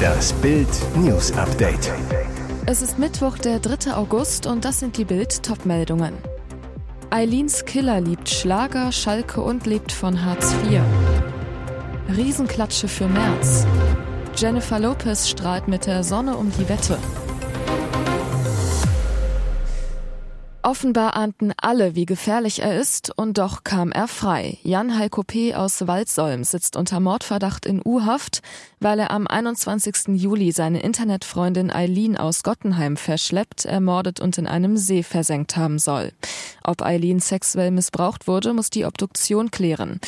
Das Bild News Update. Es ist Mittwoch, der 3. August und das sind die Bild Topmeldungen. Eileens Killer liebt Schlager, Schalke und lebt von Hartz IV. Riesenklatsche für März. Jennifer Lopez strahlt mit der Sonne um die Wette. Offenbar ahnten alle, wie gefährlich er ist, und doch kam er frei. Jan Heiko P. aus Waldsolm sitzt unter Mordverdacht in U-Haft, weil er am 21. Juli seine Internetfreundin Eileen aus Gottenheim verschleppt, ermordet und in einem See versenkt haben soll. Ob Eileen sexuell missbraucht wurde, muss die Obduktion klären.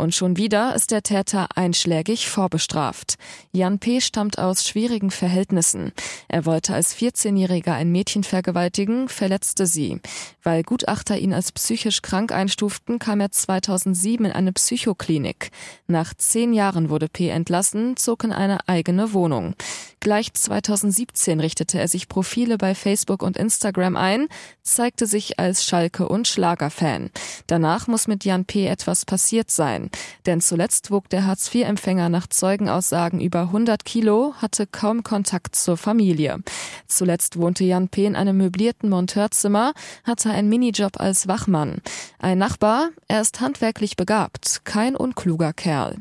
Und schon wieder ist der Täter einschlägig vorbestraft. Jan P. stammt aus schwierigen Verhältnissen. Er wollte als 14-Jähriger ein Mädchen vergewaltigen, verletzte sie. Weil Gutachter ihn als psychisch krank einstuften, kam er 2007 in eine Psychoklinik. Nach zehn Jahren wurde P. entlassen, zog in eine eigene Wohnung. Gleich 2017 richtete er sich Profile bei Facebook und Instagram ein, zeigte sich als Schalke- und Schlagerfan. Danach muss mit Jan P. etwas passiert sein. Denn zuletzt wog der Hartz-IV-Empfänger nach Zeugenaussagen über 100 Kilo, hatte kaum Kontakt zur Familie. Zuletzt wohnte Jan P. in einem möblierten Monteurzimmer, hatte einen Minijob als Wachmann. Ein Nachbar, er ist handwerklich begabt, kein unkluger Kerl.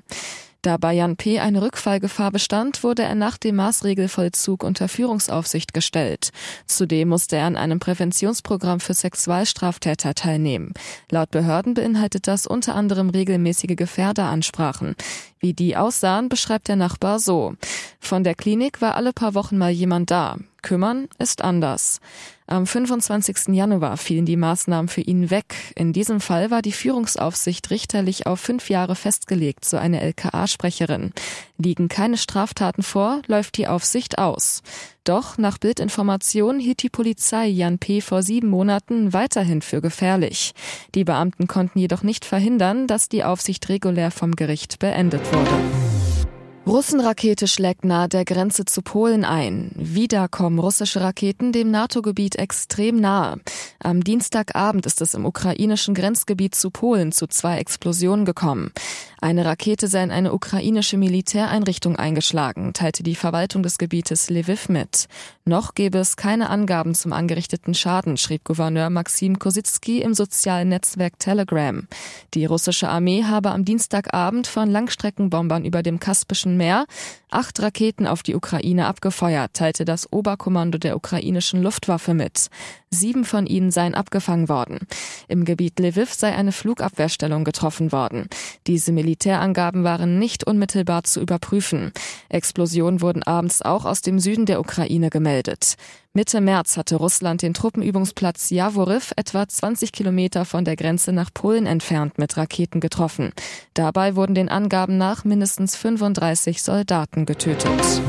Da bei Jan P. eine Rückfallgefahr bestand, wurde er nach dem Maßregelvollzug unter Führungsaufsicht gestellt. Zudem musste er an einem Präventionsprogramm für Sexualstraftäter teilnehmen. Laut Behörden beinhaltet das unter anderem regelmäßige Gefährderansprachen. Wie die aussahen, beschreibt der Nachbar so. Von der Klinik war alle paar Wochen mal jemand da. Kümmern ist anders. Am 25. Januar fielen die Maßnahmen für ihn weg. In diesem Fall war die Führungsaufsicht richterlich auf fünf Jahre festgelegt, so eine LKA-Sprecherin. Liegen keine Straftaten vor, läuft die Aufsicht aus. Doch nach Bildinformation hielt die Polizei Jan P. vor sieben Monaten weiterhin für gefährlich. Die Beamten konnten jedoch nicht verhindern, dass die Aufsicht regulär vom Gericht beendet wurde. Russenrakete schlägt nahe der Grenze zu Polen ein. Wieder kommen russische Raketen dem NATO-Gebiet extrem nahe. Am Dienstagabend ist es im ukrainischen Grenzgebiet zu Polen zu zwei Explosionen gekommen. Eine Rakete sei in eine ukrainische Militäreinrichtung eingeschlagen, teilte die Verwaltung des Gebietes Lviv mit. Noch gäbe es keine Angaben zum angerichteten Schaden, schrieb Gouverneur Maxim Kosicki im sozialen Netzwerk Telegram. Die russische Armee habe am Dienstagabend von Langstreckenbombern über dem Kaspischen Meer acht Raketen auf die Ukraine abgefeuert, teilte das Oberkommando der ukrainischen Luftwaffe mit. Sieben von ihnen seien abgefangen worden. Im Gebiet Lviv sei eine Flugabwehrstellung getroffen worden. Diese Militärangaben waren nicht unmittelbar zu überprüfen. Explosionen wurden abends auch aus dem Süden der Ukraine gemeldet. Mitte März hatte Russland den Truppenübungsplatz Javoriv etwa 20 Kilometer von der Grenze nach Polen entfernt mit Raketen getroffen. Dabei wurden den Angaben nach mindestens 35 Soldaten getötet.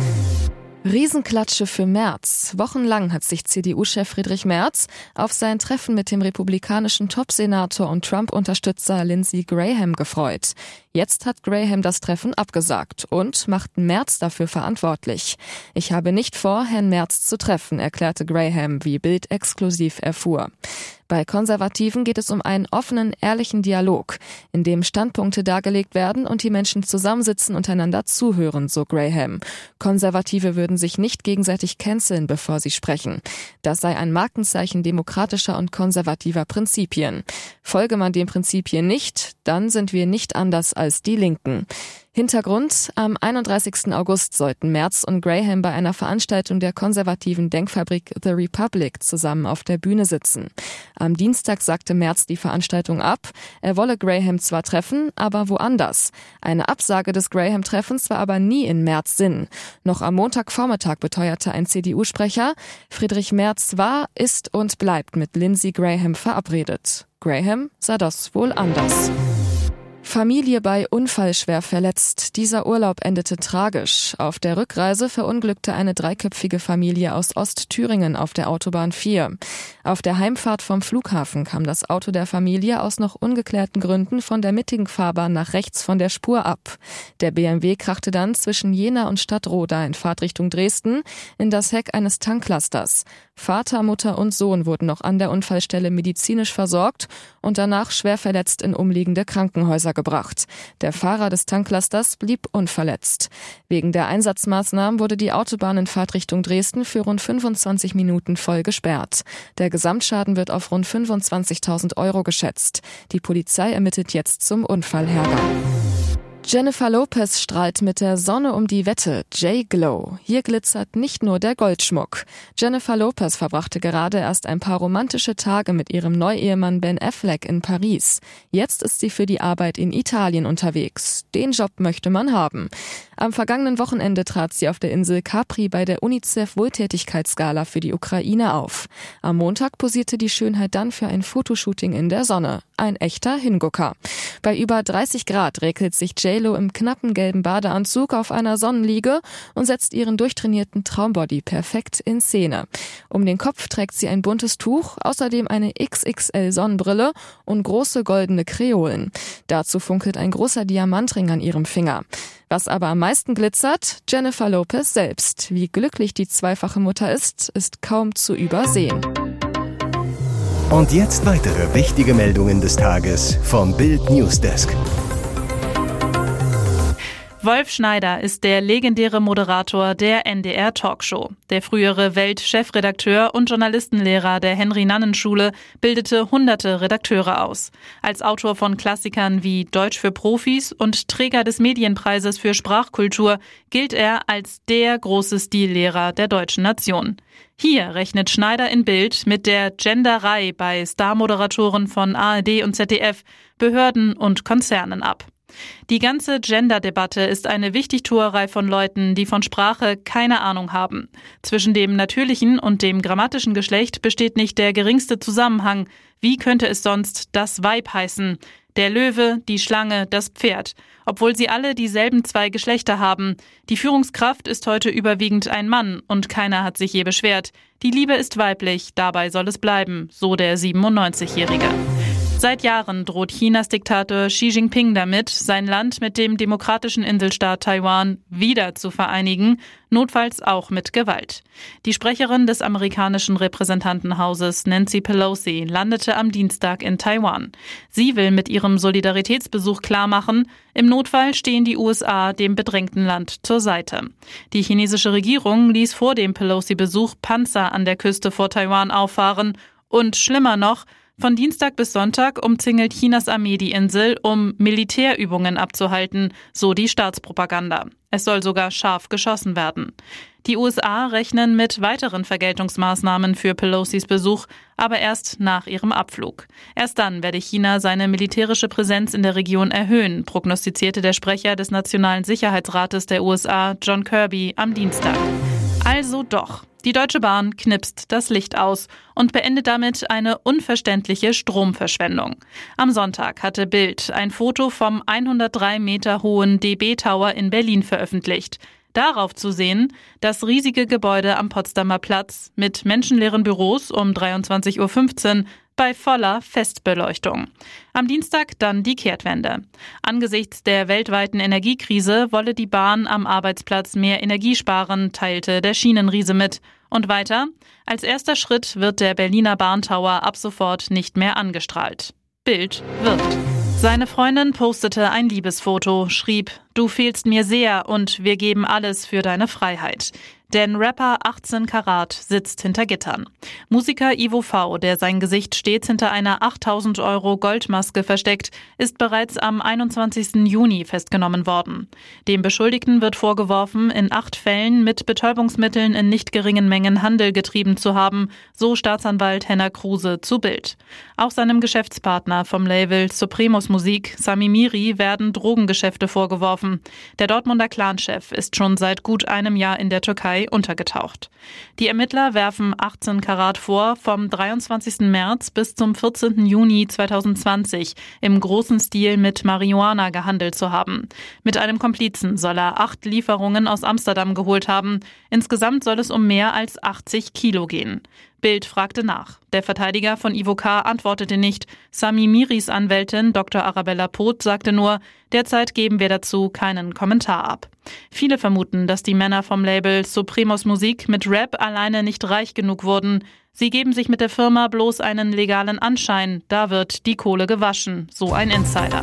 Riesenklatsche für Merz. Wochenlang hat sich CDU-Chef Friedrich Merz auf sein Treffen mit dem republikanischen Top-Senator und Trump-Unterstützer Lindsey Graham gefreut. Jetzt hat Graham das Treffen abgesagt und macht Merz dafür verantwortlich. Ich habe nicht vor, Herrn Merz zu treffen, erklärte Graham, wie Bild exklusiv erfuhr. Bei Konservativen geht es um einen offenen, ehrlichen Dialog, in dem Standpunkte dargelegt werden und die Menschen zusammensitzen und einander zuhören, so Graham. Konservative würden sich nicht gegenseitig canceln, bevor sie sprechen. Das sei ein Markenzeichen demokratischer und konservativer Prinzipien. Folge man den Prinzipien nicht, dann sind wir nicht anders als die Linken. Hintergrund, am 31. August sollten Merz und Graham bei einer Veranstaltung der konservativen Denkfabrik The Republic zusammen auf der Bühne sitzen. Am Dienstag sagte Merz die Veranstaltung ab. Er wolle Graham zwar treffen, aber woanders. Eine Absage des Graham-Treffens war aber nie in Merz Sinn. Noch am Montagvormittag beteuerte ein CDU-Sprecher, Friedrich Merz war, ist und bleibt mit Lindsey Graham verabredet. Graham sah das wohl anders. Familie bei Unfall schwer verletzt. Dieser Urlaub endete tragisch. Auf der Rückreise verunglückte eine dreiköpfige Familie aus Ostthüringen auf der Autobahn 4. Auf der Heimfahrt vom Flughafen kam das Auto der Familie aus noch ungeklärten Gründen von der mittigen Fahrbahn nach rechts von der Spur ab. Der BMW krachte dann zwischen Jena und Stadtroda in Fahrtrichtung Dresden in das Heck eines Tanklasters. Vater, Mutter und Sohn wurden noch an der Unfallstelle medizinisch versorgt und danach schwer verletzt in umliegende Krankenhäuser untergebracht. Der Fahrer des Tanklasters blieb unverletzt. Wegen der Einsatzmaßnahmen wurde die Autobahn in Fahrtrichtung Dresden für rund 25 Minuten voll gesperrt. Der Gesamtschaden wird auf rund 25.000 Euro geschätzt. Die Polizei ermittelt jetzt zum Unfallhergang. Jennifer Lopez strahlt mit der Sonne um die Wette. J-Glow. Hier glitzert nicht nur der Goldschmuck. Jennifer Lopez verbrachte gerade erst ein paar romantische Tage mit ihrem Neuehemann Ben Affleck in Paris. Jetzt ist sie für die Arbeit in Italien unterwegs. Den Job möchte man haben. Am vergangenen Wochenende trat sie auf der Insel Capri bei der UNICEF Wohltätigkeitsgala für die Ukraine auf. Am Montag posierte die Schönheit dann für ein Fotoshooting in der Sonne. Ein echter Hingucker. Bei über 30 Grad regelt sich JLo im knappen gelben Badeanzug auf einer Sonnenliege und setzt ihren durchtrainierten Traumbody perfekt in Szene. Um den Kopf trägt sie ein buntes Tuch, außerdem eine XXL Sonnenbrille und große goldene Kreolen. Dazu funkelt ein großer Diamantring an ihrem Finger. Was aber am meisten glitzert, Jennifer Lopez selbst. Wie glücklich die zweifache Mutter ist, ist kaum zu übersehen. Und jetzt weitere wichtige Meldungen des Tages vom Bild Newsdesk. Wolf Schneider ist der legendäre Moderator der NDR Talkshow. Der frühere Weltchefredakteur und Journalistenlehrer der Henry-Nannen-Schule bildete hunderte Redakteure aus. Als Autor von Klassikern wie Deutsch für Profis und Träger des Medienpreises für Sprachkultur gilt er als der große Stillehrer der deutschen Nation. Hier rechnet Schneider in Bild mit der Genderei bei Starmoderatoren von ARD und ZDF, Behörden und Konzernen ab. Die ganze Gender-Debatte ist eine Wichtigtuerei von Leuten, die von Sprache keine Ahnung haben. Zwischen dem natürlichen und dem grammatischen Geschlecht besteht nicht der geringste Zusammenhang. Wie könnte es sonst das Weib heißen? Der Löwe, die Schlange, das Pferd. Obwohl sie alle dieselben zwei Geschlechter haben. Die Führungskraft ist heute überwiegend ein Mann und keiner hat sich je beschwert. Die Liebe ist weiblich, dabei soll es bleiben, so der 97-Jährige. Seit Jahren droht Chinas Diktator Xi Jinping damit, sein Land mit dem demokratischen Inselstaat Taiwan wieder zu vereinigen, notfalls auch mit Gewalt. Die Sprecherin des amerikanischen Repräsentantenhauses Nancy Pelosi landete am Dienstag in Taiwan. Sie will mit ihrem Solidaritätsbesuch klarmachen, im Notfall stehen die USA dem bedrängten Land zur Seite. Die chinesische Regierung ließ vor dem Pelosi-Besuch Panzer an der Küste vor Taiwan auffahren und schlimmer noch, von Dienstag bis Sonntag umzingelt Chinas Armee die Insel, um Militärübungen abzuhalten, so die Staatspropaganda. Es soll sogar scharf geschossen werden. Die USA rechnen mit weiteren Vergeltungsmaßnahmen für Pelosis Besuch, aber erst nach ihrem Abflug. Erst dann werde China seine militärische Präsenz in der Region erhöhen, prognostizierte der Sprecher des Nationalen Sicherheitsrates der USA, John Kirby, am Dienstag. Also doch. Die Deutsche Bahn knipst das Licht aus und beendet damit eine unverständliche Stromverschwendung. Am Sonntag hatte Bild ein Foto vom 103 Meter hohen DB Tower in Berlin veröffentlicht. Darauf zu sehen, das riesige Gebäude am Potsdamer Platz mit menschenleeren Büros um 23.15 Uhr bei voller Festbeleuchtung. Am Dienstag dann die Kehrtwende. Angesichts der weltweiten Energiekrise wolle die Bahn am Arbeitsplatz mehr Energie sparen, teilte der Schienenriese mit. Und weiter, als erster Schritt wird der Berliner Bahntower ab sofort nicht mehr angestrahlt. Bild wirkt. Seine Freundin postete ein Liebesfoto, schrieb, Du fehlst mir sehr und wir geben alles für deine Freiheit. Denn Rapper 18 Karat sitzt hinter Gittern. Musiker Ivo V., der sein Gesicht stets hinter einer 8000 Euro Goldmaske versteckt, ist bereits am 21. Juni festgenommen worden. Dem Beschuldigten wird vorgeworfen, in acht Fällen mit Betäubungsmitteln in nicht geringen Mengen Handel getrieben zu haben, so Staatsanwalt Henner Kruse zu Bild. Auch seinem Geschäftspartner vom Label Supremus Musik, Sami Miri, werden Drogengeschäfte vorgeworfen. Der Dortmunder Clanchef ist schon seit gut einem Jahr in der Türkei Türkei untergetaucht. Die Ermittler werfen 18 Karat vor, vom 23. März bis zum 14. Juni 2020 im großen Stil mit Marihuana gehandelt zu haben. Mit einem Komplizen soll er acht Lieferungen aus Amsterdam geholt haben. Insgesamt soll es um mehr als 80 Kilo gehen. Bild fragte nach. Der Verteidiger von Ivo K. antwortete nicht. Sami Miris Anwältin Dr. Arabella Poth sagte nur, derzeit geben wir dazu keinen Kommentar ab. Viele vermuten, dass die Männer vom Label Supremos Musik mit Rap alleine nicht reich genug wurden. Sie geben sich mit der Firma bloß einen legalen Anschein, da wird die Kohle gewaschen, so ein Insider.